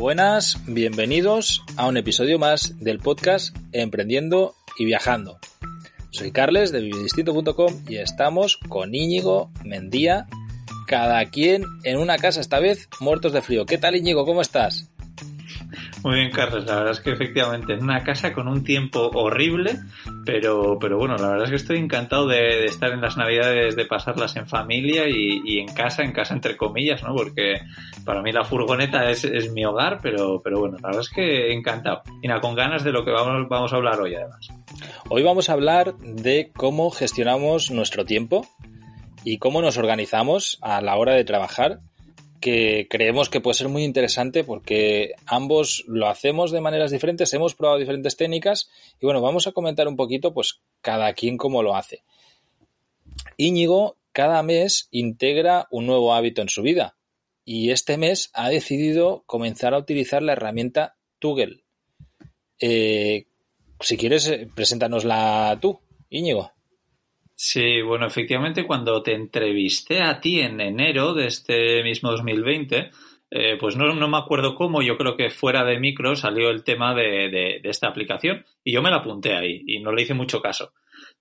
Buenas, bienvenidos a un episodio más del podcast Emprendiendo y Viajando. Soy Carles de vividistinto.com y estamos con Íñigo Mendía, cada quien en una casa esta vez, muertos de frío. ¿Qué tal Íñigo? ¿Cómo estás? Muy bien, Carlos. La verdad es que efectivamente en una casa con un tiempo horrible, pero, pero bueno, la verdad es que estoy encantado de, estar en las navidades, de pasarlas en familia y, en casa, en casa entre comillas, ¿no? Porque para mí la furgoneta es, es, mi hogar, pero, pero bueno, la verdad es que encantado. Y nada, con ganas de lo que vamos, vamos a hablar hoy además. Hoy vamos a hablar de cómo gestionamos nuestro tiempo y cómo nos organizamos a la hora de trabajar que creemos que puede ser muy interesante porque ambos lo hacemos de maneras diferentes, hemos probado diferentes técnicas y bueno, vamos a comentar un poquito pues cada quien cómo lo hace. Íñigo cada mes integra un nuevo hábito en su vida y este mes ha decidido comenzar a utilizar la herramienta Tugel. Eh, si quieres, eh, preséntanosla tú, Íñigo. Sí, bueno, efectivamente cuando te entrevisté a ti en enero de este mismo 2020, eh, pues no, no, me acuerdo cómo, yo creo que fuera de micro salió el tema de, de, esta aplicación y yo me la apunté ahí y no le hice mucho caso.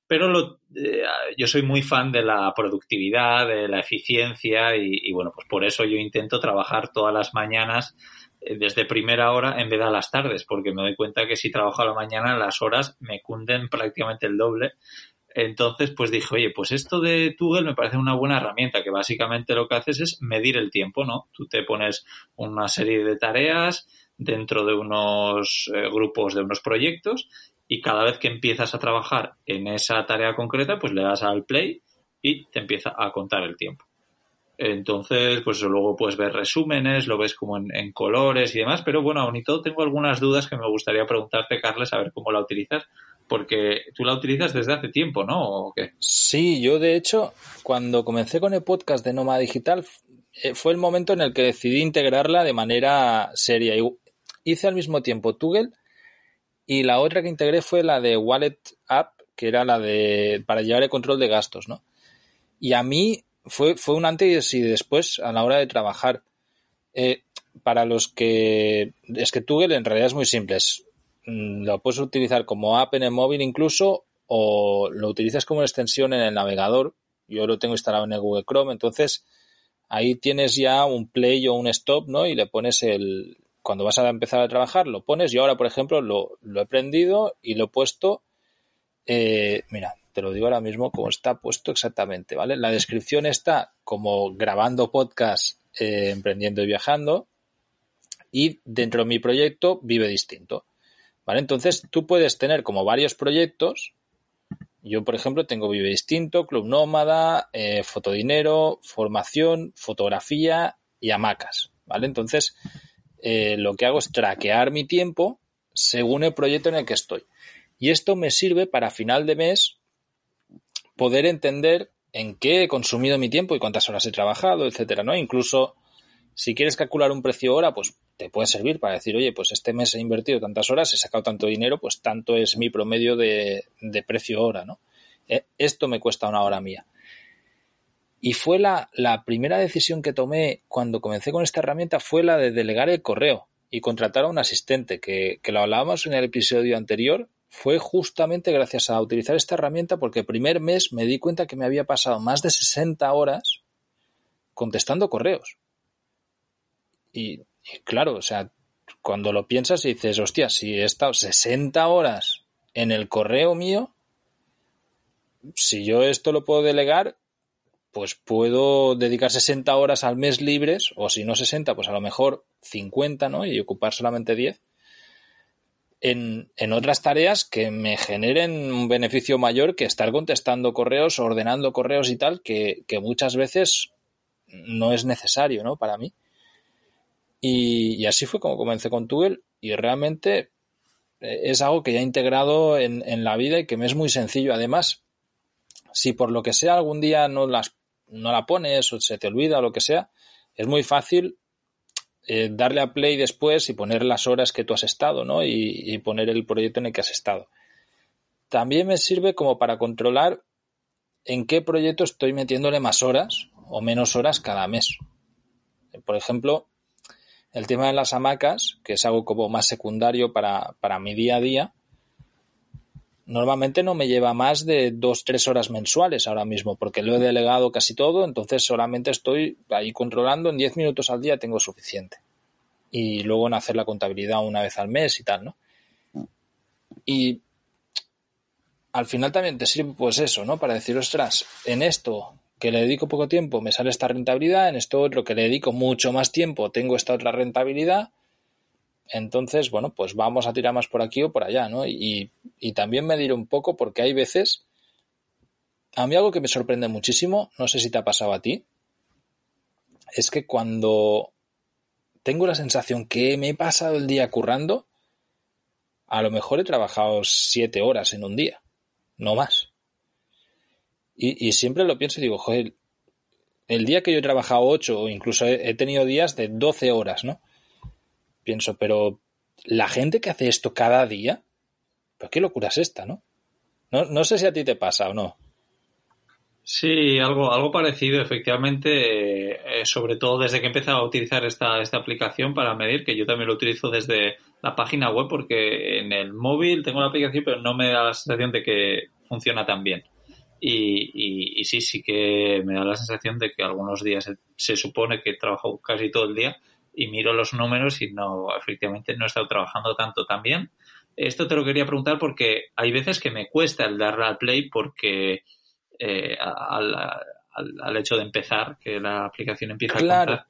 Pero lo, eh, yo soy muy fan de la productividad, de la eficiencia y, y, bueno, pues por eso yo intento trabajar todas las mañanas eh, desde primera hora en vez de a las tardes, porque me doy cuenta que si trabajo a la mañana las horas me cunden prácticamente el doble entonces, pues dije, oye, pues esto de Tugel me parece una buena herramienta, que básicamente lo que haces es medir el tiempo, ¿no? Tú te pones una serie de tareas dentro de unos eh, grupos, de unos proyectos, y cada vez que empiezas a trabajar en esa tarea concreta, pues le das al play y te empieza a contar el tiempo. Entonces, pues luego puedes ver resúmenes, lo ves como en, en, colores y demás, pero bueno, aún y todo tengo algunas dudas que me gustaría preguntarte, Carles, a ver cómo la utilizas, porque tú la utilizas desde hace tiempo, ¿no? Sí, yo de hecho, cuando comencé con el podcast de Nómada Digital, eh, fue el momento en el que decidí integrarla de manera seria. Hice al mismo tiempo Tugel y la otra que integré fue la de Wallet App, que era la de para llevar el control de gastos, ¿no? Y a mí fue, fue un antes y después a la hora de trabajar. Eh, para los que es que Tugel en realidad es muy simple, lo puedes utilizar como app en el móvil incluso o lo utilizas como extensión en el navegador. Yo lo tengo instalado en el Google Chrome, entonces ahí tienes ya un play o un stop, ¿no? Y le pones el... Cuando vas a empezar a trabajar, lo pones. Yo ahora, por ejemplo, lo, he prendido y lo he puesto... Eh, mira, te lo digo ahora mismo como está puesto exactamente, ¿vale? La descripción está como grabando podcast, eh, emprendiendo y viajando. Y dentro de mi proyecto vive distinto. Entonces tú puedes tener como varios proyectos. Yo, por ejemplo, tengo Vive Distinto, Club Nómada, eh, Fotodinero, Formación, Fotografía y Hamacas, ¿vale? Entonces, eh, lo que hago es traquear mi tiempo según el proyecto en el que estoy. Y esto me sirve para final de mes poder entender en qué he consumido mi tiempo y cuántas horas he trabajado, etcétera, ¿no? Incluso si quieres calcular un precio hora, pues te puede servir para decir, oye, pues este mes he invertido tantas horas, he sacado tanto dinero, pues tanto es mi promedio de, precio hora, ¿no? Eh, esto me cuesta una hora mía. Y fue la, primera decisión que tomé cuando comencé con esta herramienta fue la de delegar el correo y contratar a un asistente, que, que lo hablábamos en el episodio anterior. Fue justamente gracias a utilizar esta herramienta porque el primer mes me di cuenta que me había pasado más de 60 horas contestando correos. Y, claro, o sea, cuando lo piensas y dices, hostia, si he estado 60 horas en el correo mío, si yo esto lo puedo delegar, pues puedo dedicar 60 horas al mes libres, o si no 60, pues a lo mejor 50, ¿no? Y ocupar solamente 10. En, en, otras tareas que me generen un beneficio mayor que estar contestando correos, ordenando correos y tal, que, que muchas veces no es necesario, ¿no? Para mí. Y, así fue como comencé con Tugel y realmente eh, es algo que ya he integrado en, la vida y que me es muy sencillo. Además, si por lo que sea algún día no, las, no la pones o se te olvida o lo que sea, es muy fácil eh, darle a play después y poner las horas que tú has estado, ¿no? Y, y poner el proyecto en el que has estado. También me sirve como para controlar en qué proyecto estoy metiéndole más horas o menos horas cada mes. Por ejemplo, el tema de las hamacas, que es algo como más secundario para, para mi día a día, normalmente no me lleva más de dos, tres horas mensuales ahora mismo, porque lo he delegado casi todo, entonces solamente estoy ahí controlando, en diez minutos al día tengo suficiente. Y luego en hacer la contabilidad una vez al mes y tal, ¿no? Y al final también te sirve pues eso, ¿no? Para decir, ostras, en esto que le dedico poco tiempo me sale esta rentabilidad, en esto otro que le dedico mucho más tiempo tengo esta otra rentabilidad. Entonces, bueno, pues vamos a tirar más por aquí o por allá, ¿no? Y, y también medir un poco porque hay veces, a mí algo que me sorprende muchísimo, no sé si te ha pasado a ti, es que cuando tengo la sensación que me he pasado el día currando, a lo mejor he trabajado siete horas en un día, no más. Y, siempre lo pienso y digo, joder, el día que yo he trabajado ocho o incluso he, tenido días de doce horas, ¿no? Pienso, pero la gente que hace esto cada día, ¿pero qué locura es esta, no? No, no sé si a ti te pasa o no. Sí, algo, algo parecido, efectivamente, eh, sobre todo desde que he empezado a utilizar esta, esta aplicación para medir, que yo también lo utilizo desde la página web, porque en el móvil tengo la aplicación, pero no me da la sensación de que funciona tan bien. Y, y, sí, sí que me da la sensación de que algunos días se, supone que he trabajado casi todo el día y miro los números y no, efectivamente no he estado trabajando tanto también. Esto te lo quería preguntar porque hay veces que me cuesta el darle al play porque eh, al, al, hecho de empezar, que la aplicación empieza a contar.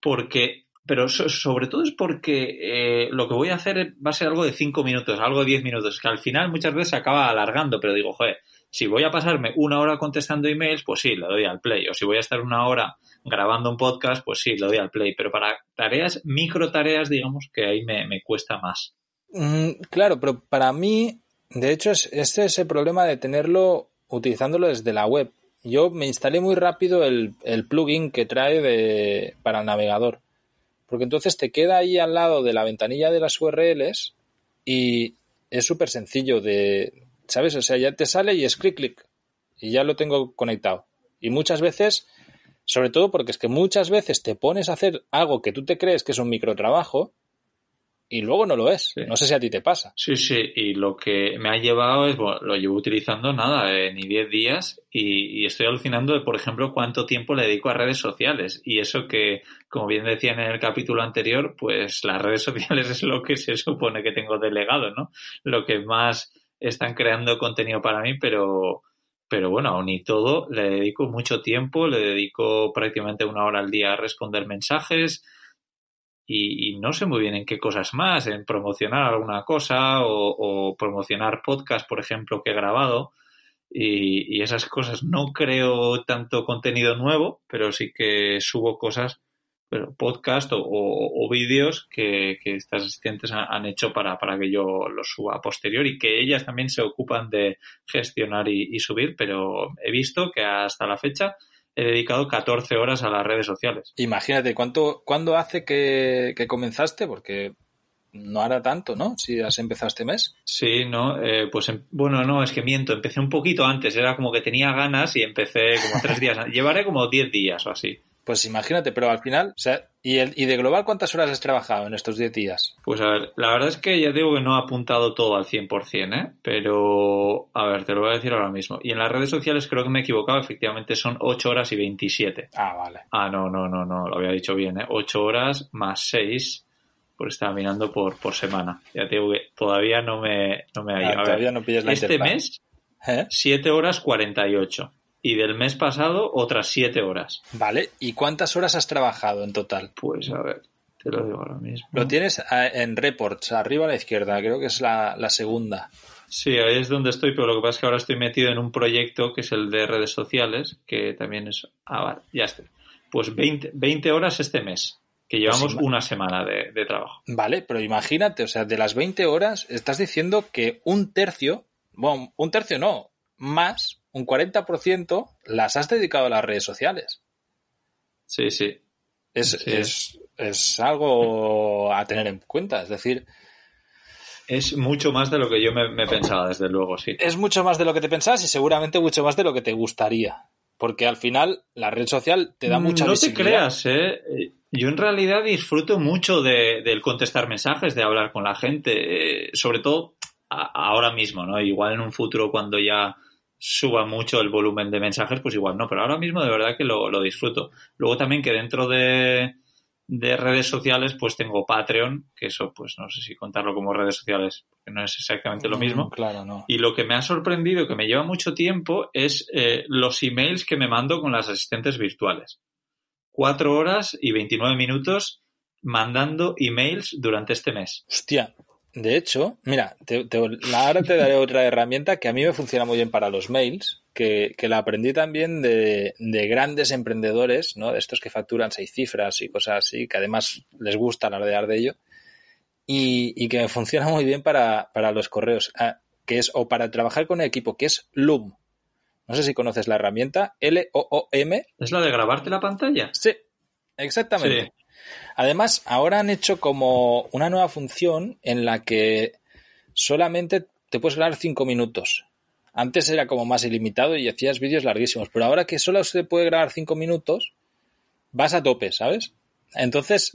Porque, pero sobre todo es porque eh, lo que voy a hacer va a ser algo de 5 minutos, algo de 10 minutos, que al final muchas veces se acaba alargando, pero digo, joder, si voy a pasarme una hora contestando emails, pues sí, le doy al play. O si voy a estar una hora grabando un podcast, pues sí, le doy al play. Pero para tareas, micro tareas, digamos que ahí me, cuesta más. Mm, claro, pero para mí, de hecho, es, este es el problema de tenerlo utilizándolo desde la web. Yo me instalé muy rápido el, plugin que trae para el navegador. Porque entonces te queda ahí al lado de la ventanilla de las URLs y es súper sencillo de, ¿sabes? O sea, ya te sale y es clic, clic y ya lo tengo conectado. Y muchas veces, sobre todo porque es que muchas veces te pones a hacer algo que tú te crees que es un microtrabajo y luego no lo es. No sé si a ti te pasa. Sí, sí, y lo que me ha llevado es, bueno, lo llevo utilizando nada, eh, ni 10 días y, estoy alucinando de, por ejemplo, cuánto tiempo le dedico a redes sociales. Y eso que, como bien decían en el capítulo anterior, pues las redes sociales es lo que se supone que tengo delegado, ¿no? Lo que más están creando contenido para mí, pero, pero bueno, aún y todo, le dedico mucho tiempo, le dedico prácticamente una hora al día a responder mensajes, y, no sé muy bien en qué cosas más, en promocionar alguna cosa o, promocionar podcast, por ejemplo, que he grabado. Y, esas cosas no creo tanto contenido nuevo, pero sí que subo cosas, pero podcast o, vídeos que, estas asistentes han, hecho para, para, que yo los suba a posteriori y que ellas también se ocupan de gestionar y subir, pero he visto que hasta la fecha he dedicado 14 horas a las redes sociales. Imagínate, ¿cuánto, ¿cuándo hace que, comenzaste? Porque no hará tanto, ¿no? Si has empezado este mes. Sí, no, eh, pues em, bueno, no, es que miento, empecé un poquito antes, era como que tenía ganas y empecé como tres días, llevaré como 10 días o así. Pues imagínate, pero al final, o sea, ¿y, el, ¿y de global cuántas horas has trabajado en estos 10 días? Pues a ver, la verdad es que ya digo que no he apuntado todo al 100%, ¿eh? Pero, a ver, te lo voy a decir ahora mismo. Y en las redes sociales creo que me he equivocado, efectivamente son 8 horas y 27. Ah, vale. Ah, no, no, no, no, lo había dicho bien, ¿eh? 8 horas más 6 por estar mirando por, por semana. Ya te digo que todavía no me, no me ha ah, todavía no pillas la Este mes, ¿Eh? 7 horas 48 y del mes pasado otras siete horas. Vale, ¿y cuántas horas has trabajado en total? Pues a ver, te lo digo ahora mismo. Lo tienes eh, en reports, arriba a la izquierda, creo que es la, segunda. Sí, ahí es donde estoy, pero lo que pasa es que ahora estoy metido en un proyecto que es el de redes sociales, que también es... Ah, vale, ya estoy. Pues 20, 20 horas este mes, que llevamos pues una semana de, de trabajo. Vale, pero imagínate, o sea, de las 20 horas estás diciendo que un tercio, bueno, un tercio no, más un 40% las has dedicado a las redes sociales. Sí, sí. Es, algo a tener en cuenta. Es decir, es mucho más de lo que yo me, pensaba, desde luego, sí. Es mucho más de lo que te pensabas y seguramente mucho más de lo que te gustaría. Porque al final la red social te da mucha no No te creas, ¿eh? Yo en realidad disfruto mucho de, del contestar mensajes, de hablar con la gente, eh, sobre todo ahora mismo, ¿no? Igual en un futuro cuando ya suba mucho el volumen de mensajes, pues igual no, pero ahora mismo de verdad que lo, lo disfruto. Luego también que dentro de, de redes sociales, pues tengo Patreon, que eso, pues no sé si contarlo como redes sociales, porque no es exactamente lo mm, mismo. claro, no. Y lo que me ha sorprendido, que me lleva mucho tiempo, es eh, los emails que me mando con las asistentes virtuales. Cuatro horas y 29 minutos mandando emails durante este mes. Hostia, de hecho, mira, ahora te daré otra herramienta que a mí me funciona muy bien para los mails, que, la aprendí también de, grandes emprendedores, ¿no? De estos que facturan seis cifras y cosas así, que además les gusta alardear de ello, y, que me funciona muy bien para, los correos, ah, que es, o para trabajar con el equipo, que es Loom. No sé si conoces la herramienta, L-O-O-M. ¿Es la de grabarte la pantalla? Sí, exactamente. Además, ahora han hecho como una nueva función en la que solamente te puedes grabar cinco minutos. Antes era como más ilimitado y hacías vídeos larguísimos, pero ahora que solo se puede grabar cinco minutos, vas a tope, ¿sabes? Entonces,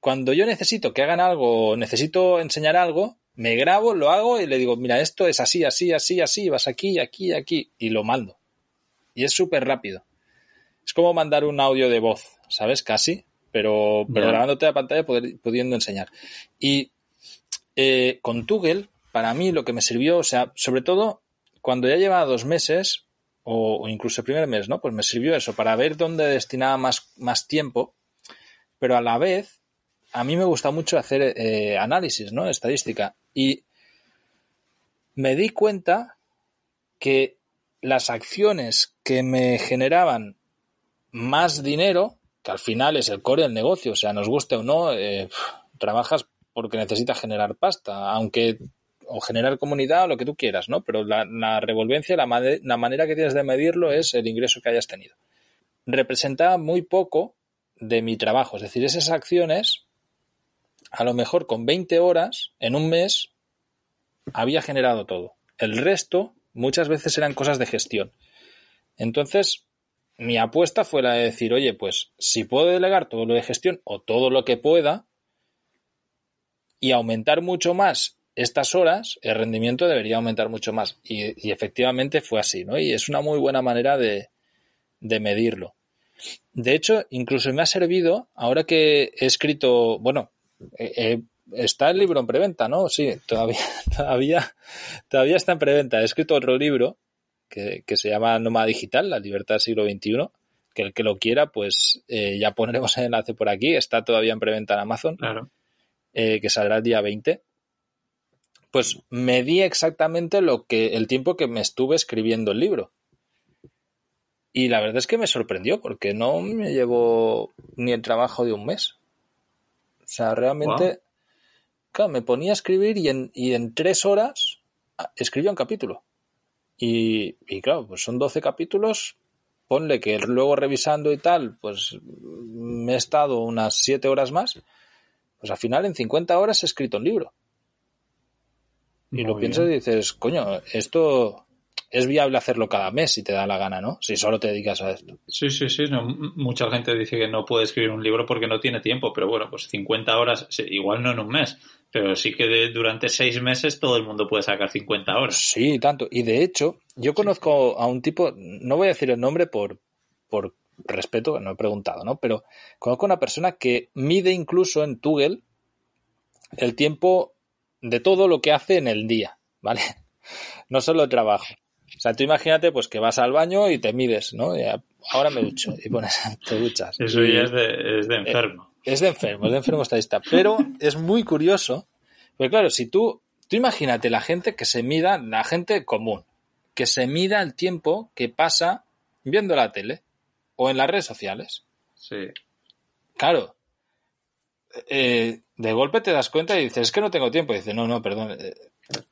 cuando yo necesito que hagan algo, necesito enseñar algo, me grabo, lo hago y le digo, mira, esto es así, así, así, así, vas aquí, aquí, aquí, y lo mando. Y es súper rápido. Es como mandar un audio de voz, ¿sabes? Casi pero, grabándote la pantalla pudiendo enseñar. Y eh, con Tugel, para mí lo que me sirvió, o sea, sobre todo cuando ya llevaba dos meses, o, incluso el primer mes, ¿no? Pues me sirvió eso, para ver dónde destinaba más, más tiempo, pero a la vez, a mí me gusta mucho hacer eh, análisis, ¿no? Estadística. Y me di cuenta que las acciones que me generaban más dinero que al final es el core del negocio, o sea, nos guste o no, eh, trabajas porque necesitas generar pasta, aunque o generar comunidad lo que tú quieras, ¿no? Pero la, revolvencia, la, la manera que tienes de medirlo es el ingreso que hayas tenido. Representaba muy poco de mi trabajo, es decir, esas acciones, a lo mejor con 20 horas en un mes, había generado todo. El resto muchas veces eran cosas de gestión. Entonces, mi apuesta fue la de decir, oye, pues si puedo delegar todo lo de gestión o todo lo que pueda y aumentar mucho más estas horas, el rendimiento debería aumentar mucho más. Y, efectivamente fue así, ¿no? Y es una muy buena manera de, medirlo. De hecho, incluso me ha servido, ahora que he escrito, bueno, está el libro en preventa, ¿no? Sí, todavía, todavía, todavía está en preventa. He escrito otro libro que, se llama Nómada Digital, la libertad del siglo XXI, que el que lo quiera, pues eh, ya pondremos el enlace por aquí, está todavía en preventa en Amazon, claro. Eh, que saldrá el día 20. Pues me di exactamente lo que, el tiempo que me estuve escribiendo el libro. Y la verdad es que me sorprendió, porque no me llevó ni el trabajo de un mes. O sea, realmente, claro, me ponía a escribir y en, y en tres horas ah, escribía un capítulo. Y, y claro, pues son 12 capítulos. Ponle que luego revisando y tal, pues me he estado unas 7 horas más. Pues al final en 50 horas he escrito un libro. Y lo piensas y dices, coño, esto es viable hacerlo cada mes si te da la gana, ¿no? Si solo te dedicas a esto. Sí, sí, sí. mucha gente dice que no puede escribir un libro porque no tiene tiempo, pero bueno, pues 50 horas, igual no en un mes, pero sí que durante seis meses todo el mundo puede sacar 50 horas. Sí, tanto. Y de hecho, yo conozco a un tipo, no voy a decir el nombre por, por respeto, no he preguntado, ¿no? Pero conozco a una persona que mide incluso en Tugel el tiempo de todo lo que hace en el día, ¿vale? No solo el trabajo. O sea, tú imagínate pues que vas al baño y te mides, ¿no? ahora me ducho y pones, te duchas. Eso ya es de, es de enfermo. Es de enfermo, es de enfermo estadista. Pero es muy curioso, porque claro, si tú, tú imagínate la gente que se mida, la gente común, que se mida el tiempo que pasa viendo la tele o en las redes sociales. Sí. Claro. Eh, de golpe te das cuenta y dices, es que no tengo tiempo. Y dices, no, no, perdón. Eh, eh,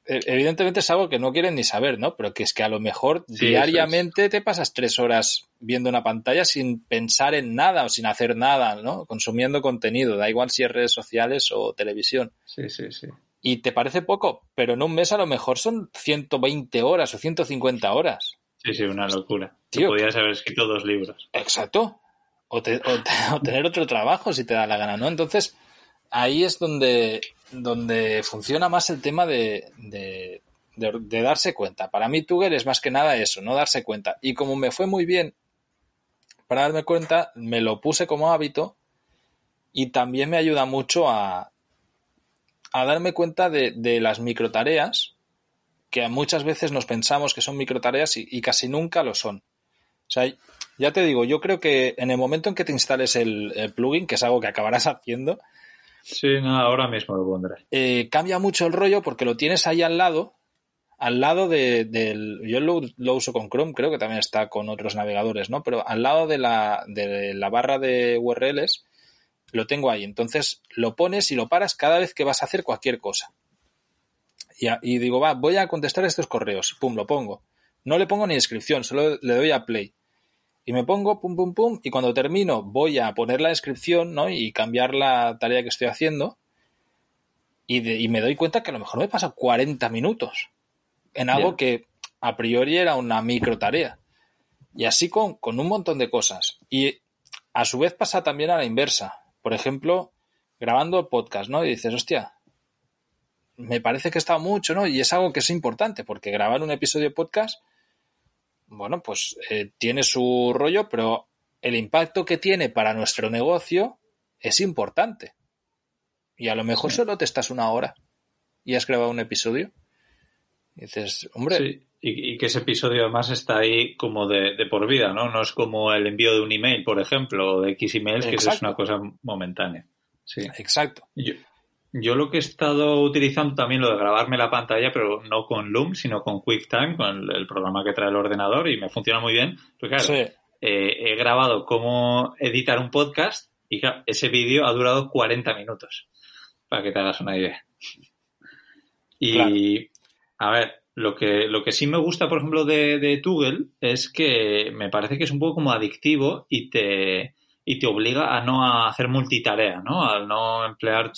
evidentemente es algo que no quieren ni saber, ¿no? Pero que es que a lo mejor diariamente te pasas tres horas viendo una pantalla sin pensar en nada o sin hacer nada, ¿no? Consumiendo contenido, da igual si es redes sociales o televisión. Sí, sí, sí. Y te parece poco, pero en un mes a lo mejor son 120 horas o 150 horas. Sí, sí, una locura. Tío, podías haber escrito dos libros. Exacto. o, tener otro trabajo si te da la gana, ¿no? Entonces, ahí es donde, donde funciona más el tema de, de, darse cuenta. Para mí, Tugger es más que nada eso, no darse cuenta. Y como me fue muy bien para darme cuenta, me lo puse como hábito y también me ayuda mucho a, a darme cuenta de, de las microtareas que muchas veces nos pensamos que son microtareas y, y casi nunca lo son. O sea, ya te digo, yo creo que en el momento en que te instales el, plugin, que es algo que acabarás haciendo. Sí, no, ahora mismo lo pondré. Eh, cambia mucho el rollo porque lo tienes ahí al lado. Al lado de. Yo lo, uso con Chrome, creo que también está con otros navegadores, ¿no? Pero al lado de la, de la barra de URLs lo tengo ahí. Entonces lo pones y lo paras cada vez que vas a hacer cualquier cosa. Y, y digo, va, voy a contestar estos correos. Pum, lo pongo. No le pongo ni descripción, solo le doy a play y me pongo pum pum pum y cuando termino voy a poner la descripción ¿no? y cambiar la tarea que estoy haciendo y, me doy cuenta que a lo mejor me pasa 40 minutos en algo que a priori era una micro tarea y así con, con un montón de cosas y a su vez pasa también a la inversa por ejemplo grabando podcast ¿no? y dices hostia me parece que está mucho ¿no? y es algo que es importante porque grabar un episodio de podcast bueno, pues eh, tiene su rollo, pero el impacto que tiene para nuestro negocio es importante. Y a lo mejor solo te estás una hora y has grabado un episodio. Y dices, hombre. Sí, y, que ese episodio además está ahí como de, por vida, ¿no? No es como el envío de un email, por ejemplo, o de X emails, que eso es una cosa momentánea. Sí. Exacto. Yo lo que he estado utilizando también lo de grabarme la pantalla, pero no con Loom, sino con QuickTime, con el, programa que trae el ordenador y me funciona muy bien. Porque claro, eh, he grabado cómo editar un podcast y claro, ese vídeo ha durado 40 minutos, para que te hagas una idea. Y, a ver, lo que, lo que sí me gusta, por ejemplo, de, de Toggle es que me parece que es un poco como adictivo y te, y te obliga a no hacer multitarea, ¿no? Al no emplear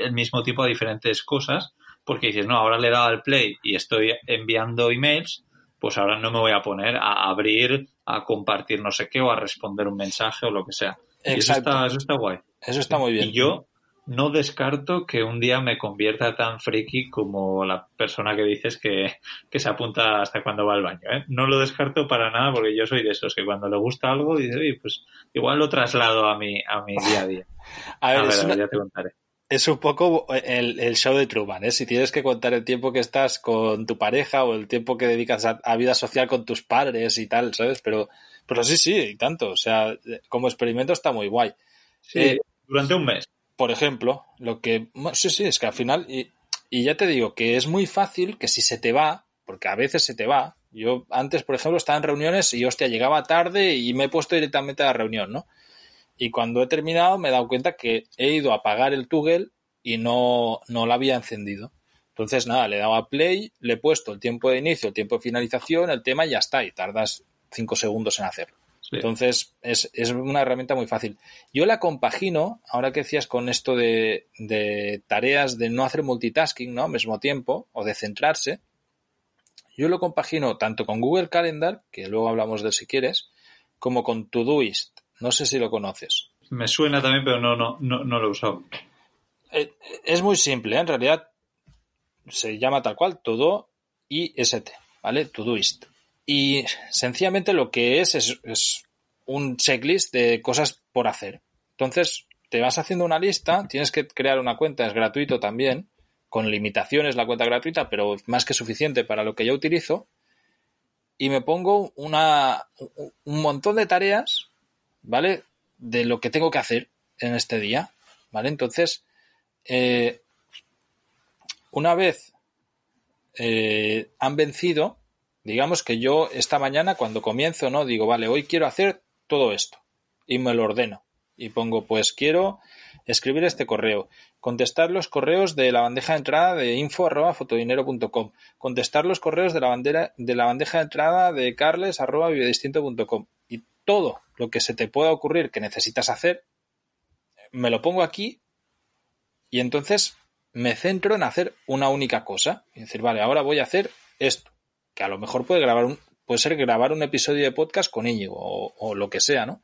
el mismo tipo de diferentes cosas, porque dices, no, ahora le he dado al play y estoy enviando emails, pues ahora no me voy a poner a abrir, a compartir no sé qué o a responder un mensaje o lo que sea. eso está, eso está guay. Eso está muy bien. Y yo no descarto que un día me convierta tan friki como la persona que dices que, se apunta hasta cuando va al baño. ¿eh? No lo descarto para nada porque yo soy de esos que cuando le gusta algo dice, oye, pues igual lo traslado a mi, a mi día a día. a ver, ya te contaré es un poco el, el, show de Truman, ¿eh? Si tienes que contar el tiempo que estás con tu pareja o el tiempo que dedicas a, vida social con tus padres y tal, ¿sabes? Pero, pero sí, sí, y tanto. O sea, como experimento está muy guay. Sí, eh, durante un mes. Por ejemplo, lo que... Sí, sí, es que al final... Y, y ya te digo que es muy fácil que si se te va, porque a veces se te va, yo antes, por ejemplo, estaba en reuniones y, hostia, llegaba tarde y me he puesto directamente a la reunión, ¿no? Y cuando he terminado me he dado cuenta que he ido a apagar el Toggle y no, no la había encendido. Entonces, nada, le he dado a play, le he puesto el tiempo de inicio, el tiempo de finalización, el tema y ya está. Y tardas cinco segundos en hacerlo. Entonces, es, es, una herramienta muy fácil. Yo la compagino, ahora que decías con esto de, de tareas de no hacer multitasking, ¿no? Al mismo tiempo, o de centrarse. Yo lo compagino tanto con Google Calendar, que luego hablamos de si quieres, como con Todoist. No sé si lo conoces. Me suena también, pero no, no, no, no lo he usado. Eh, es muy simple, ¿eh? en realidad se llama tal cual todo IST, ¿vale? Todoist. Y sencillamente lo que es, es es, un checklist de cosas por hacer. Entonces, te vas haciendo una lista, tienes que crear una cuenta, es gratuito también, con limitaciones la cuenta gratuita, pero más que suficiente para lo que yo utilizo. Y me pongo una, un montón de tareas ¿vale? De lo que tengo que hacer en este día, ¿vale? Entonces, eh, una vez eh, han vencido, digamos que yo esta mañana cuando comienzo, ¿no? Digo, vale, hoy quiero hacer todo esto y me lo ordeno y pongo, pues quiero escribir este correo, contestar los correos de la bandeja de entrada de info.fotodinero.com, contestar los correos de la, bandera, de la bandeja de entrada de carles.com y todo lo que se te pueda ocurrir que necesitas hacer, me lo pongo aquí y entonces me centro en hacer una única cosa. Y decir, vale, ahora voy a hacer esto, que a lo mejor puede grabar un, puede ser grabar un episodio de podcast con Íñigo o, o lo que sea, ¿no?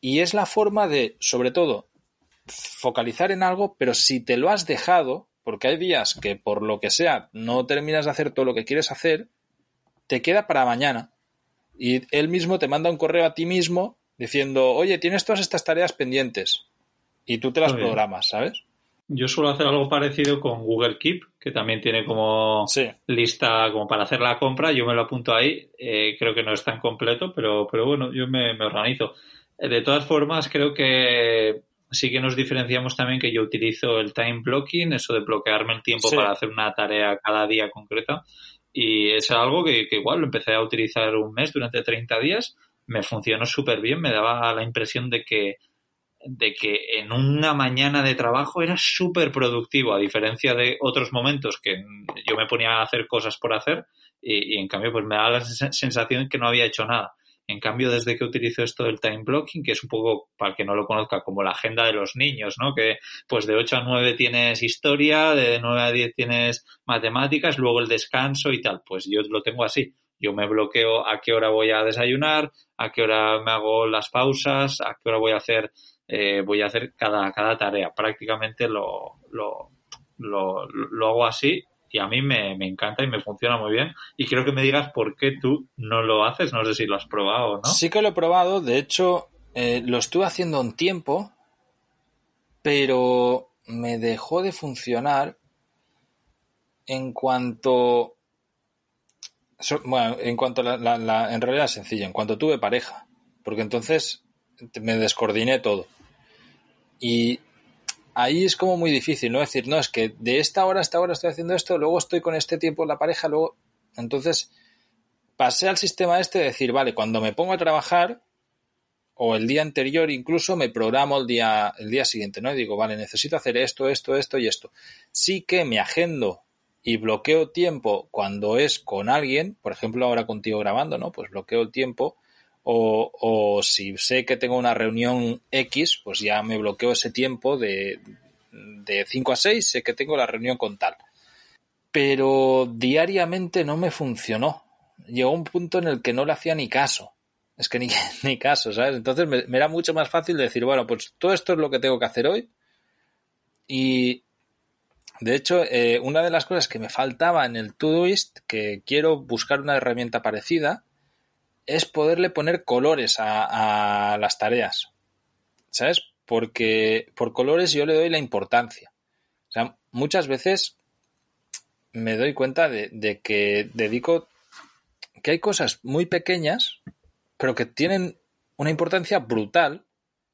Y es la forma de, sobre todo, focalizar en algo, pero si te lo has dejado, porque hay días que por lo que sea no terminas de hacer todo lo que quieres hacer, te queda para mañana. Y él mismo te manda un correo a ti mismo diciendo, oye, tienes todas estas tareas pendientes. Y tú te las programas, ¿sabes? Yo suelo hacer algo parecido con Google Keep, que también tiene como lista como para hacer la compra. Yo me lo apunto ahí. Eh, creo que no es tan completo, pero, pero bueno, yo me, organizo. Eh, de todas formas, creo que sí que nos diferenciamos también que yo utilizo el time blocking, eso de bloquearme el tiempo para hacer una tarea cada día concreta. Y es algo que, igual lo empecé a utilizar un mes durante 30 días. Me funcionó súper bien, me daba la impresión de que de que en una mañana de trabajo era súper productivo, a diferencia de otros momentos que yo me ponía a hacer cosas por hacer y, en cambio pues me da la sensación que no había hecho nada. En cambio, desde que utilizo esto del time blocking, que es un poco, para que no lo conozca, como la agenda de los niños, ¿no? Que pues de 8 a 9 tienes historia, de 9 a 10 tienes matemáticas, luego el descanso y tal. Pues yo lo tengo así. Yo me bloqueo a qué hora voy a desayunar, a qué hora me hago las pausas, a qué hora voy a hacer eh, voy a hacer cada, cada tarea. Prácticamente lo, lo, lo, hago así y a mí me, encanta y me funciona muy bien. Y quiero que me digas por qué tú no lo haces. No sé si lo has probado no. Sí que lo he probado. De hecho, eh, lo estuve haciendo un tiempo, pero me dejó de funcionar en cuanto... Bueno, en cuanto la, la, en realidad es sencillo, en cuanto tuve pareja, porque entonces me descoordiné todo. Y ahí es como muy difícil, ¿no? decir, no, es que de esta hora a esta hora estoy haciendo esto, luego estoy con este tiempo la pareja, luego. Entonces, pasé al sistema este de decir, vale, cuando me pongo a trabajar, o el día anterior incluso, me programo el día, el día siguiente, ¿no? Y digo, vale, necesito hacer esto, esto, esto y esto. Sí que me agendo y bloqueo tiempo cuando es con alguien, por ejemplo, ahora contigo grabando, ¿no? Pues bloqueo el tiempo o, si sé que tengo una reunión X, pues ya me bloqueo ese tiempo de, de 5 a 6, sé que tengo la reunión con tal. Pero diariamente no me funcionó. Llegó un punto en el que no le hacía ni caso. Es que ni, ni caso, ¿sabes? Entonces me, era mucho más fácil decir, bueno, pues todo esto es lo que tengo que hacer hoy. Y de hecho, eh, una de las cosas que me faltaba en el Todoist, que quiero buscar una herramienta parecida, es poderle poner colores a, las tareas. ¿Sabes? Porque por colores yo le doy la importancia. O sea, muchas veces me doy cuenta de, que dedico que hay cosas muy pequeñas, pero que tienen una importancia brutal,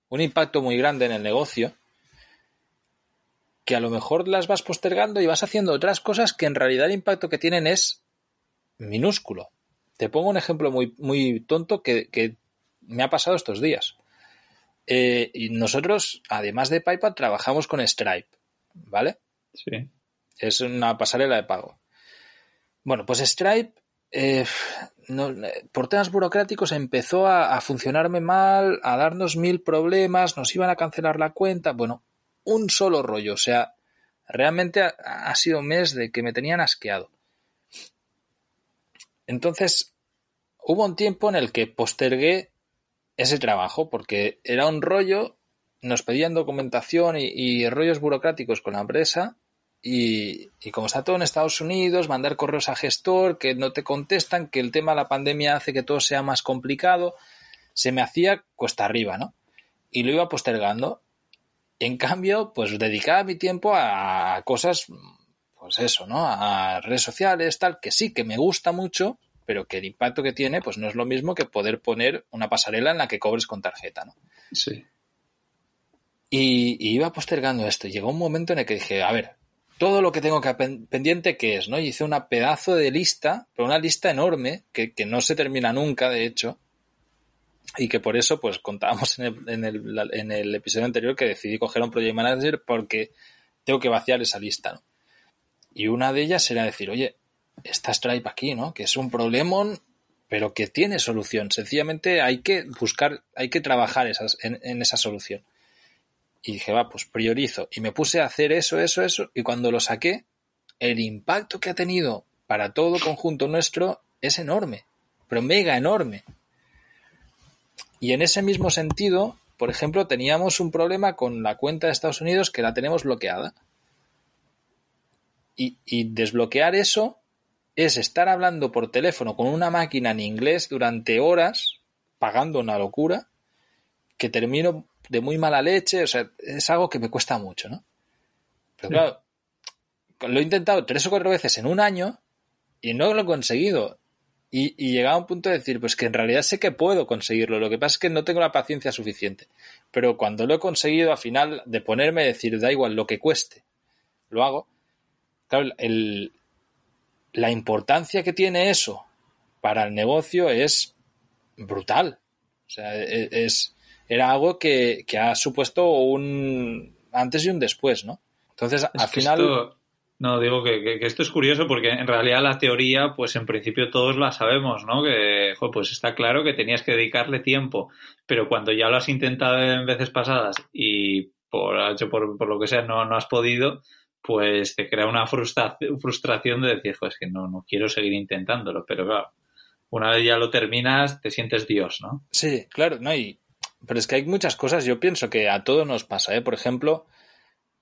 un impacto muy grande en el negocio, que a lo mejor las vas postergando y vas haciendo otras cosas que en realidad el impacto que tienen es minúsculo. Te pongo un ejemplo muy, muy tonto que, me ha pasado estos días. Eh, y nosotros, además de PayPal, trabajamos con Stripe, ¿vale? Sí. Es una pasarela de pago. Bueno, pues Stripe, eh, por temas burocráticos, empezó a, funcionarme mal, a darnos mil problemas, nos iban a cancelar la cuenta. Bueno, un solo rollo. O sea, realmente ha, ha sido un mes de que me tenían asqueado. Entonces, hubo un tiempo en el que postergué ese trabajo porque era un rollo, nos pedían documentación y, rollos burocráticos con la empresa y, como está todo en Estados Unidos, mandar correos a gestor que no te contestan, que el tema de la pandemia hace que todo sea más complicado, se me hacía cuesta arriba, ¿no? Y lo iba postergando. En cambio, pues dedicaba mi tiempo a cosas pues eso, ¿no? A redes sociales, tal, que sí, que me gusta mucho, pero que el impacto que tiene, pues no es lo mismo que poder poner una pasarela en la que cobres con tarjeta, ¿no? Sí. Y, iba postergando esto. Llegó un momento en el que dije, a ver, todo lo que tengo que pendiente, ¿qué es? ¿no? Y hice una pedazo de lista, pero una lista enorme, que, no se termina nunca, de hecho, y que por eso, pues contábamos en el, en, el, en el episodio anterior que decidí coger un Project Manager porque tengo que vaciar esa lista, ¿no? Y una de ellas era decir, oye, está Stripe aquí, ¿no? Que es un problemón, pero que tiene solución. Sencillamente hay que buscar, hay que trabajar esas, en, esa solución. Y dije, va, pues priorizo. Y me puse a hacer eso, eso, eso. Y cuando lo saqué, el impacto que ha tenido para todo conjunto nuestro es enorme, pero mega enorme. Y en ese mismo sentido, por ejemplo, teníamos un problema con la cuenta de Estados Unidos que la tenemos bloqueada. Y, y desbloquear eso es estar hablando por teléfono con una máquina en inglés durante horas, pagando una locura, que termino de muy mala leche, o sea, es algo que me cuesta mucho, ¿no? Pero claro, lo he intentado tres o cuatro veces en un año y no lo he conseguido. Y, y llegaba a un punto de decir, pues que en realidad sé que puedo conseguirlo, lo que pasa es que no tengo la paciencia suficiente. Pero cuando lo he conseguido, al final, de ponerme a decir, da igual lo que cueste, lo hago. Claro, el, la importancia que tiene eso para el negocio es brutal. O sea, e, es, era algo que, que ha supuesto un antes y un después, ¿no? Entonces, Es al final... esto- no, digo que, que- que esto es curioso porque en realidad la teoría, pues en principio todos la sabemos, ¿no? Que, jo, pues está claro que tenías que dedicarle tiempo, pero cuando ya lo has intentado en veces pasadas y por, por, por lo que sea no, no has podido, pues te crea una frustra- frustración de decir, jo, es que no, no quiero seguir intentándolo, pero claro, una vez ya lo terminas, te sientes Dios, ¿no? Sí, claro, no, y, pero es que hay muchas cosas, yo pienso que a todos nos pasa, ¿eh? Por ejemplo,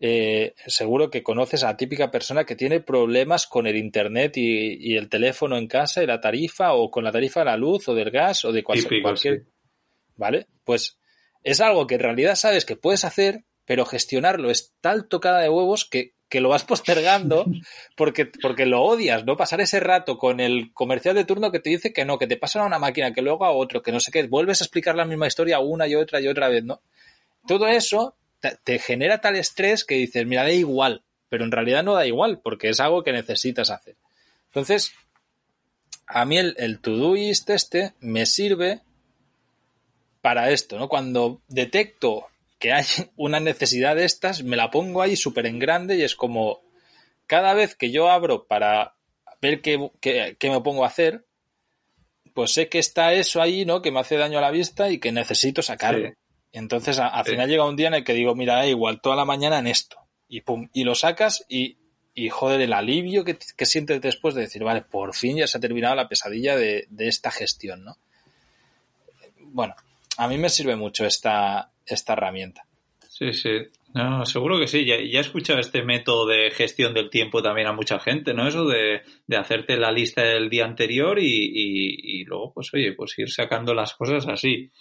eh, seguro que conoces a la típica persona que tiene problemas con el internet y, y el teléfono en casa y la tarifa, o con la tarifa de la luz o del gas o de cual- Típico, cualquier... sí. ¿Vale? Pues es algo que en realidad sabes que puedes hacer, pero gestionarlo es tal tocada de huevos que, que lo vas postergando porque, porque lo odias, ¿no? Pasar ese rato con el comercial de turno que te dice que no, que te pasan a una máquina, que luego a otro, que no sé qué, vuelves a explicar la misma historia una y otra y otra vez, ¿no? Todo eso te, te genera tal estrés que dices, mira, da igual, pero en realidad no da igual, porque es algo que necesitas hacer. Entonces, a mí el, el Todoist este me sirve para esto, ¿no? Cuando detecto que hay una necesidad de estas, me la pongo ahí súper en grande y es como cada vez que yo abro para ver qué, qué- qué me pongo a hacer, pues sé que está eso ahí, ¿no? Que me hace daño a la vista y que necesito sacarlo. Sí. Entonces, a- al Sí. final llega un día en el que digo, mira, igual, toda la mañana en esto. Y pum, y lo sacas y, y joder, el alivio que, que sientes después de decir, vale, por fin ya se ha terminado la pesadilla de, de esta gestión, ¿no? Bueno, a mí me sirve mucho esta, esta herramienta. Sí, sí. No, seguro que sí. Ya, ya he escuchado este método de gestión del tiempo también a mucha gente, ¿no? Eso de, de hacerte la lista del día anterior y, y, y luego, pues oye, pues ir sacando las cosas así.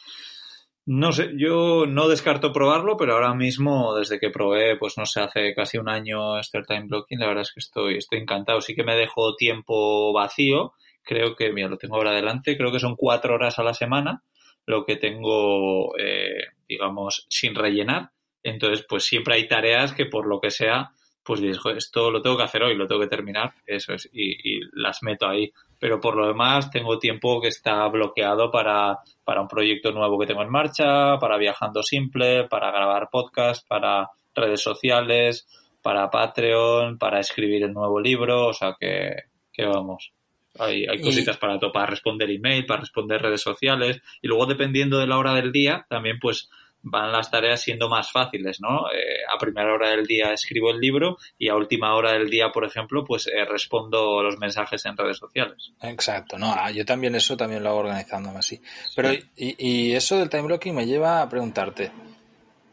No sé, yo no descarto probarlo, pero ahora mismo, desde que probé, pues no sé, hace casi un año este time blocking, la verdad es que estoy, estoy encantado. Sí que me dejo tiempo vacío. Creo que, mira, lo tengo ahora adelante, creo que son cuatro horas a la semana lo que tengo, eh, digamos, sin rellenar. Entonces, pues siempre hay tareas que por lo que sea, pues dices, "Joder, esto lo tengo que hacer hoy, lo tengo que terminar, eso es, y, y las meto ahí. Pero por lo demás, tengo tiempo que está bloqueado para, para un proyecto nuevo que tengo en marcha, para Viajando Simple, para grabar podcast, para redes sociales, para Patreon, para escribir el nuevo libro, o sea que, que vamos. Hay, hay Y- cositas para, to- para responder email, para responder redes sociales, y luego dependiendo de la hora del día, también pues van las tareas siendo más fáciles, ¿no? Eh, a primera hora del día escribo el libro y a última hora del día, por ejemplo, pues eh, respondo los mensajes en redes sociales. Exacto, no, ah, yo también eso también lo hago organizándome así. Pero, y, y eso del time blocking me lleva a preguntarte,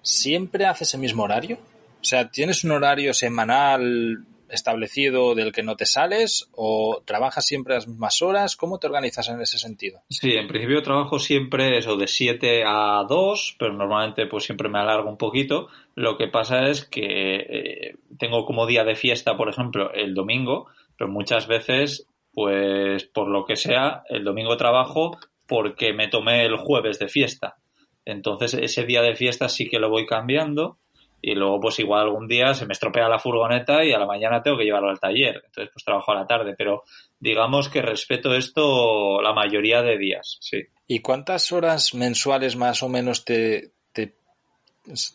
¿siempre haces el mismo horario? O sea, ¿tienes un horario semanal establecido del que no te sales o trabajas siempre las mismas horas? ¿Cómo te organizas en ese sentido? Sí, en principio trabajo siempre eso de 7 a 2, pero normalmente pues siempre me alargo un poquito. Lo que pasa es que eh, tengo como día de fiesta, por ejemplo, el domingo, pero muchas veces, pues por lo que sea, el domingo trabajo porque me tomé el jueves de fiesta. Entonces ese día de fiesta sí que lo voy cambiando y luego pues igual algún día se me estropea la furgoneta y a la mañana tengo que llevarlo al taller. Entonces pues trabajo a la tarde, pero digamos que respeto esto la mayoría de días, sí. ¿Y cuántas horas mensuales más o menos te, te,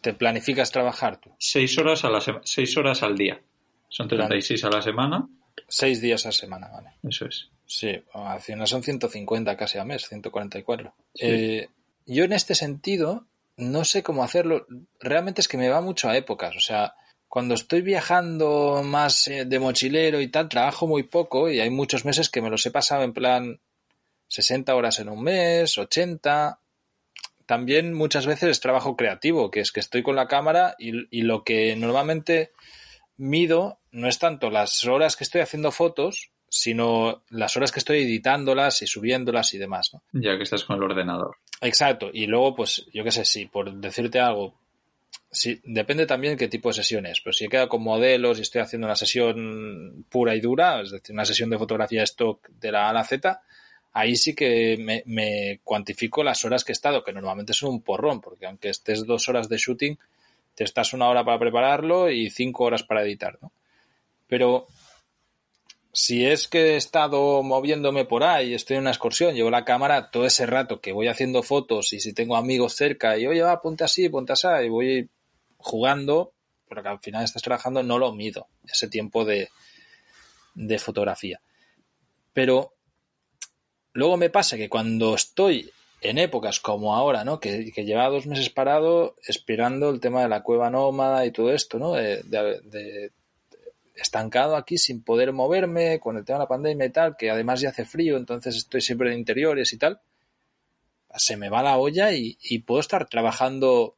te planificas trabajar tú? Seis horas, a la seis horas al día. Son 36 a la semana, Seis días a semana, vale. eso es. Sí, al final son 150 casi a mes, 144. Sí. Eh, yo en este sentido no sé cómo hacerlo. Realmente es que me va mucho a épocas. O sea, cuando estoy viajando más eh, de mochilero y tal, trabajo muy poco y hay muchos meses que me los he pasado en plan 60 horas en un mes, 80. también muchas veces es trabajo creativo, que es que estoy con la cámara y, y lo que normalmente mido no es tanto las horas que estoy haciendo fotos, sino las horas que estoy editándolas y subiéndolas y demás. ¿no? Ya que estás con el ordenador. Exacto. Y luego, pues, yo qué sé, sí, por decirte algo, depende también qué tipo de sesión es. Pues si he quedado con modelos y estoy haciendo una sesión pura y dura, es decir, una sesión de fotografía stock de la A a la Z, ahí sí que me, me cuantifico las horas que he estado, que normalmente son un porrón, porque aunque estés dos horas de shooting, te estás una hora para prepararlo y cinco horas para editar, ¿no? Pero si es que he estado moviéndome por ahí, estoy en una excursión, llevo la cámara todo ese rato que voy haciendo fotos y si tengo amigos cerca y oye, va, ponte así, ponte así, y voy jugando, porque al final estás trabajando, no lo mido, ese tiempo de, de fotografía. Pero luego me pasa que cuando estoy en épocas como ahora, ¿no? Que, que lleva dos meses parado esperando el tema de la cueva nómada y todo esto, ¿no? De, de, de estancado aquí sin poder moverme con el tema de la pandemia y tal, que además ya hace frío, entonces estoy siempre en interiores y tal, se me va la olla y, puedo estar trabajando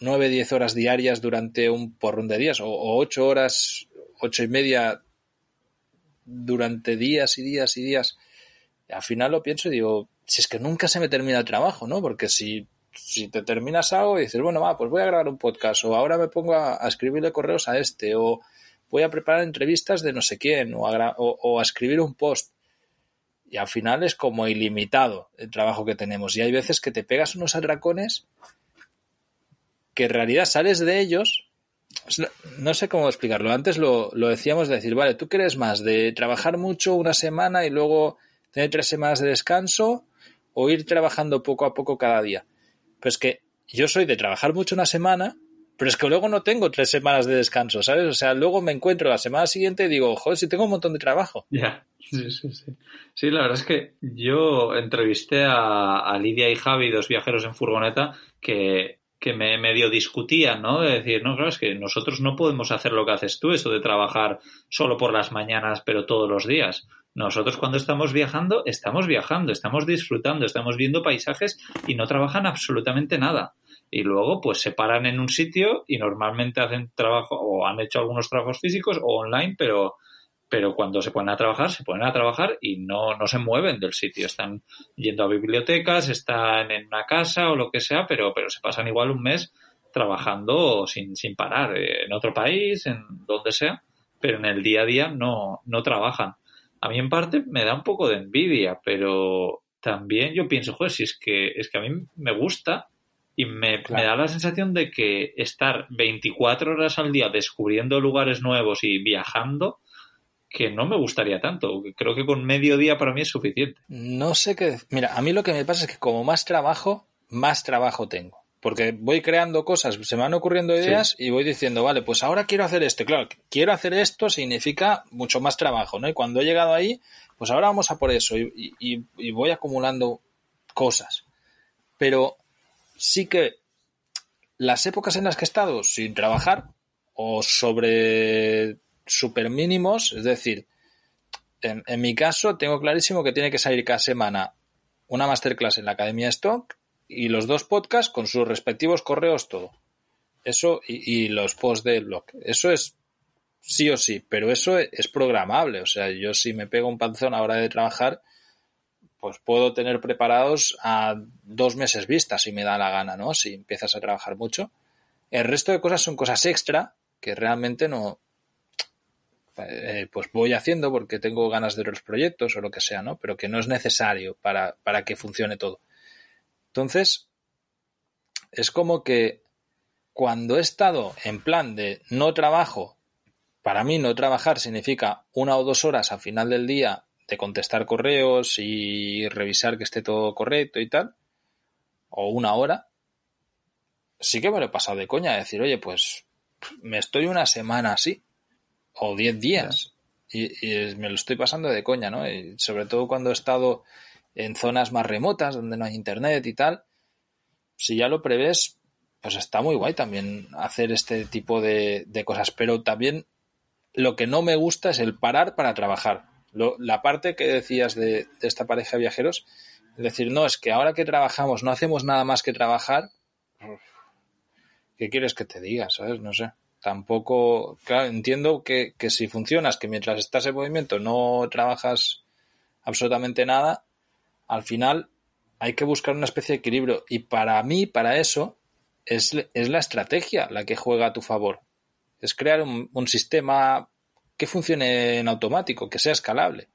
9, 10 horas diarias durante un porrón de días o, o 8 horas, ocho y media durante días y días y días. Al final lo pienso y digo, si es que nunca se me termina el trabajo, ¿no? Porque si, si te terminas algo y dices, bueno, va, pues voy a grabar un podcast o ahora me pongo a, a escribirle correos a este o voy a preparar entrevistas de no sé quién o a, o, a, escribir un post. Y al final es como ilimitado el trabajo que tenemos. Y hay veces que te pegas unos atracones que en realidad sales de ellos. No sé cómo explicarlo. Antes lo, lo decíamos de decir, vale, ¿tú crees más de trabajar mucho una semana y luego tener tres semanas de descanso o ir trabajando poco a poco cada día? Pues que yo soy de trabajar mucho una semana pero es que luego no tengo tres semanas de descanso, ¿sabes? O sea, luego me encuentro la semana siguiente y digo, joder, si tengo un montón de trabajo. Ya, sí, sí, sí. Sí, la verdad es que yo entrevisté a, a, Lidia y Javi, dos viajeros en furgoneta, que, que me medio discutían, ¿no? De decir, no, claro, es que nosotros no podemos hacer lo que haces tú, eso de trabajar solo por las mañanas, pero todos los días. Nosotros cuando estamos viajando, estamos viajando, estamos disfrutando, estamos viendo paisajes y no trabajan absolutamente nada y luego pues se paran en un sitio y normalmente hacen trabajo o han hecho algunos trabajos físicos o online, pero, pero cuando se ponen a trabajar, se ponen a trabajar y no, no se mueven del sitio. Están yendo a bibliotecas, están en una casa o lo que sea, pero, pero se pasan igual un mes trabajando sin, sin parar eh, en otro país, en donde sea, pero en el día a día no, no trabajan. A mí en parte me da un poco de envidia, pero también yo pienso, joder, si es que, es que a mí me gusta y me, claro. me, da la sensación de que estar 24 horas al día descubriendo lugares nuevos y viajando, que no me gustaría tanto. Creo que con medio día para mí es suficiente. No sé qué. Mira, a mí lo que me pasa es que como más trabajo, más trabajo tengo. Porque voy creando cosas, se me van ocurriendo ideas sí. y voy diciendo, vale, pues ahora quiero hacer esto. Claro, quiero hacer esto significa mucho más trabajo, ¿no? Y cuando he llegado ahí, pues ahora vamos a por eso y, y, y voy acumulando cosas. Pero sí que las épocas en las que he estado sin trabajar o sobre super mínimos, es decir, en, mi caso tengo clarísimo que tiene que salir cada semana una masterclass en la Academia Stock y los dos podcasts con sus respectivos correos, todo. Eso y, y los posts del blog. Eso es sí o sí, pero eso es programable. O sea, yo si me pego un panzón a la hora de trabajar, pues puedo tener preparados a dos meses vista si me da la gana, ¿no? Si empiezas a trabajar mucho. El resto de cosas son cosas extra que realmente no, eh, pues voy haciendo porque tengo ganas de otros proyectos o lo que sea, ¿no? Pero que no es necesario para, para que funcione todo. Entonces, es como que cuando he estado en plan de no trabajo, para mí no trabajar significa una o dos horas al final del día de contestar correos y revisar que esté todo correcto y tal, o una hora, sí que me lo he pasado de coña, decir, oye, pues me estoy una semana así, o diez días, y, y, me lo estoy pasando de coña, ¿no? Y sobre todo cuando he estado en zonas más remotas, donde no hay internet y tal, si ya lo prevés, pues está muy guay también hacer este tipo de, de cosas, pero también lo que no me gusta es el parar para trabajar. Lo, la parte que decías de, esta pareja de viajeros, Es decir, no, es que ahora que trabajamos no hacemos nada más que trabajar. ¿Qué quieres que te diga? ¿Sabes? No sé. Tampoco, claro, entiendo que, que si funcionas, que mientras estás en movimiento no trabajas absolutamente nada, al final hay que buscar una especie de equilibrio. Y para mí, para eso, es, es la estrategia la que juega a tu favor. Es crear un sistema que funcione en automático, que sea escalable.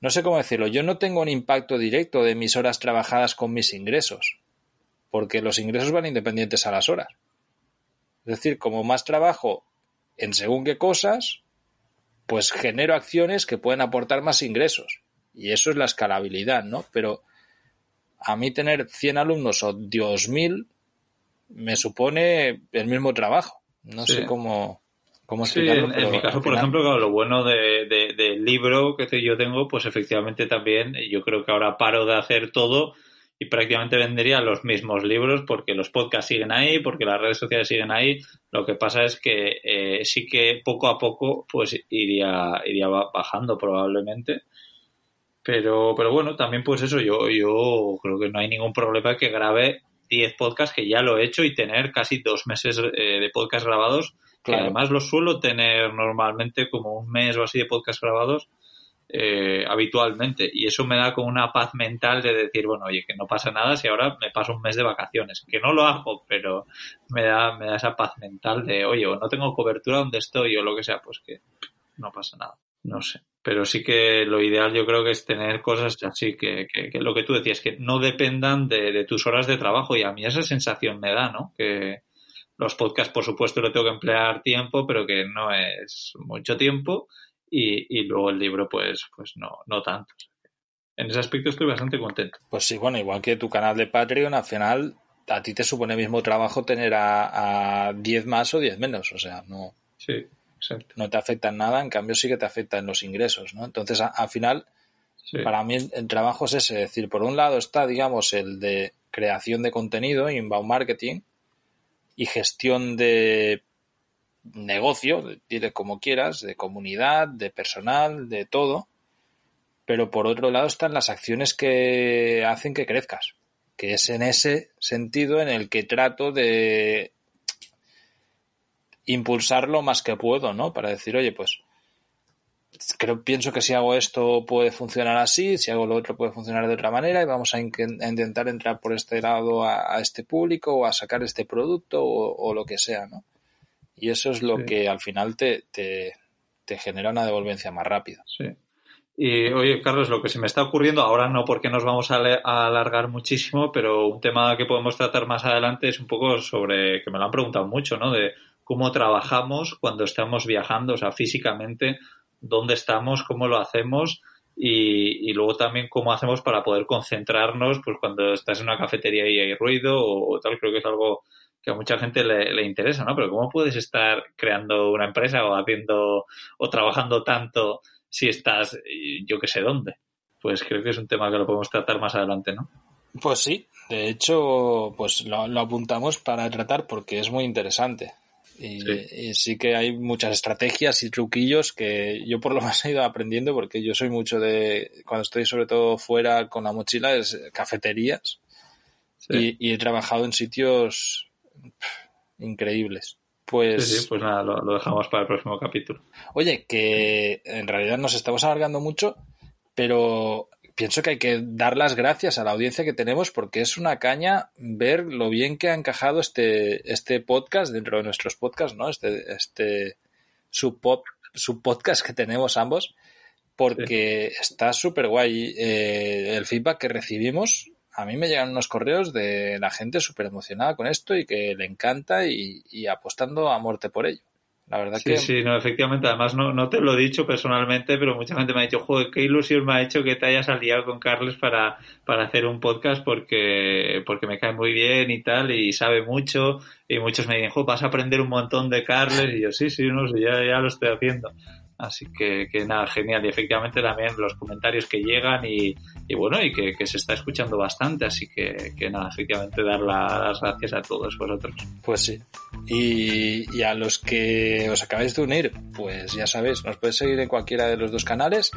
No sé cómo decirlo, yo no tengo un impacto directo de mis horas trabajadas con mis ingresos, porque los ingresos van independientes a las horas. Es decir, como más trabajo en según qué cosas, pues genero acciones que pueden aportar más ingresos. Y eso es la escalabilidad, ¿no? Pero a mí tener 100 alumnos o 2.000 me supone el mismo trabajo. No sé cómo, cómo. Sí, en, mi caso, por ejemplo, lo bueno de, del libro que yo tengo, pues efectivamente también yo creo que ahora paro de hacer todo y prácticamente vendería los mismos libros porque los podcasts siguen ahí, porque las redes sociales siguen ahí. Lo que pasa es que eh, sí que poco a poco pues iría, iría bajando probablemente. Pero, pero bueno, también pues eso, yo, yo creo que no hay ningún problema que grabe 10 podcasts, que ya lo he hecho, y tener casi dos meses eh, de podcast grabados, que además lo suelo tener normalmente como un mes o así de podcast grabados eh, habitualmente. Y eso me da como una paz mental de decir, bueno, oye, que no pasa nada si ahora me paso un mes de vacaciones. Que no lo hago, pero me da, me da esa paz mental de, oye, o no tengo cobertura donde estoy o lo que sea, pues que no pasa nada. No sé pero sí que lo ideal yo creo que es tener cosas así que, que, lo que tú decías, que no dependan de, tus horas de trabajo y a mí esa sensación me da, ¿no? Que los podcasts por supuesto lo tengo que emplear tiempo, pero que no es mucho tiempo y, y luego el libro pues, pues no, no tanto. En ese aspecto estoy bastante contento. Pues sí, bueno, igual que tu canal de Patreon, al final a ti te supone el mismo trabajo tener a 10 más o 10 menos, o sea, no. Sí. No te afecta en nada, en cambio sí que te afecta en los ingresos, ¿no? Entonces, al final, para mí el, trabajo es ese, es decir, por un lado está, digamos, el de creación de contenido, inbound marketing, y gestión de negocio, dile como quieras, de comunidad, de personal, de todo. Pero por otro lado están las acciones que hacen que crezcas, que es en ese sentido en el que trato de impulsar lo más que puedo, ¿no? Para decir, oye, pues creo, pienso que si hago esto puede funcionar así, si hago lo otro puede funcionar de otra manera y vamos a, intentar entrar por este lado a, este público o a sacar este producto o, lo que sea, ¿no? Y eso es lo que al final te, te, te, genera una devolvencia más rápida. Sí. Y oye, Carlos, lo que se me está ocurriendo, ahora no porque nos vamos a, a, alargar muchísimo, pero un tema que podemos tratar más adelante es un poco sobre, que me lo han preguntado mucho, ¿no? De cómo trabajamos cuando estamos viajando, o sea, físicamente, dónde estamos, cómo lo hacemos y, luego también cómo hacemos para poder concentrarnos, pues cuando estás en una cafetería y hay ruido o, tal, creo que es algo que a mucha gente le, interesa, ¿no? Pero ¿cómo puedes estar creando una empresa o haciendo o trabajando tanto si estás yo que sé dónde? Pues creo que es un tema que lo podemos tratar más adelante, ¿no? Pues sí, de hecho, pues lo apuntamos para tratar porque es muy interesante. Y sí. que hay muchas estrategias y truquillos que yo por lo menos he ido aprendiendo porque yo soy mucho de, cuando estoy sobre todo fuera con la mochila, es cafeterías. Y, he trabajado en sitios increíbles. Pues, sí, pues nada, lo, dejamos para el próximo capítulo. Oye, que en realidad nos estamos alargando mucho, pero pienso que hay que dar las gracias a la audiencia que tenemos porque es una caña ver lo bien que ha encajado este, este podcast dentro de nuestros podcasts, ¿no? Este, este subpodcast que tenemos ambos, porque está súper guay. Eh, el feedback que recibimos, a mí me llegan unos correos de la gente súper emocionada con esto y que le encanta y apostando a muerte por ello. La verdad sí, que... Sí, no, efectivamente. Además, no, no te lo he dicho personalmente, pero mucha gente me ha dicho, joder, qué ilusión me ha hecho que te hayas aliado con Carles para, para hacer un podcast porque, porque me cae muy bien y tal, y sabe mucho. Y muchos me dicen, joder, vas a aprender un montón de Carles. Y yo, sí, sí, no sé, ya, ya lo estoy haciendo. Así que, que, nada, genial. Y efectivamente también los comentarios que llegan y, bueno, y que, se está escuchando bastante. Así que, que nada, efectivamente dar las gracias a todos vosotros. Pues sí. Y, y, a los que os acabáis de unir, pues ya sabéis, nos podéis seguir en cualquiera de los dos canales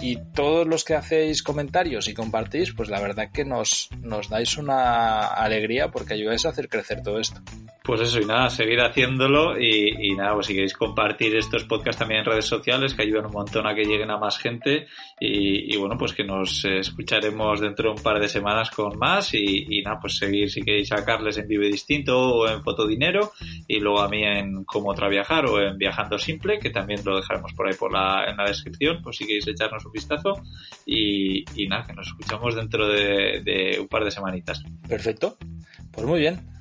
y todos los que hacéis comentarios y compartís, pues la verdad que nos, nos dais una alegría porque ayudáis a hacer crecer todo esto. Pues eso, y nada, seguir haciéndolo y, nada, pues si queréis compartir estos podcasts también en redes sociales, que ayudan un montón a que lleguen a más gente y, bueno, pues que nos escucharemos dentro de un par de semanas con más y, nada, pues seguir si queréis sacarles en Vive Distinto o en Fotodinero y luego a mí en Cómo Viajar o en Viajando Simple, que también lo dejaremos por ahí por la, en la descripción, pues si queréis echarnos un vistazo y, nada, que nos escuchamos dentro de un par de semanitas. Perfecto. Pues muy bien.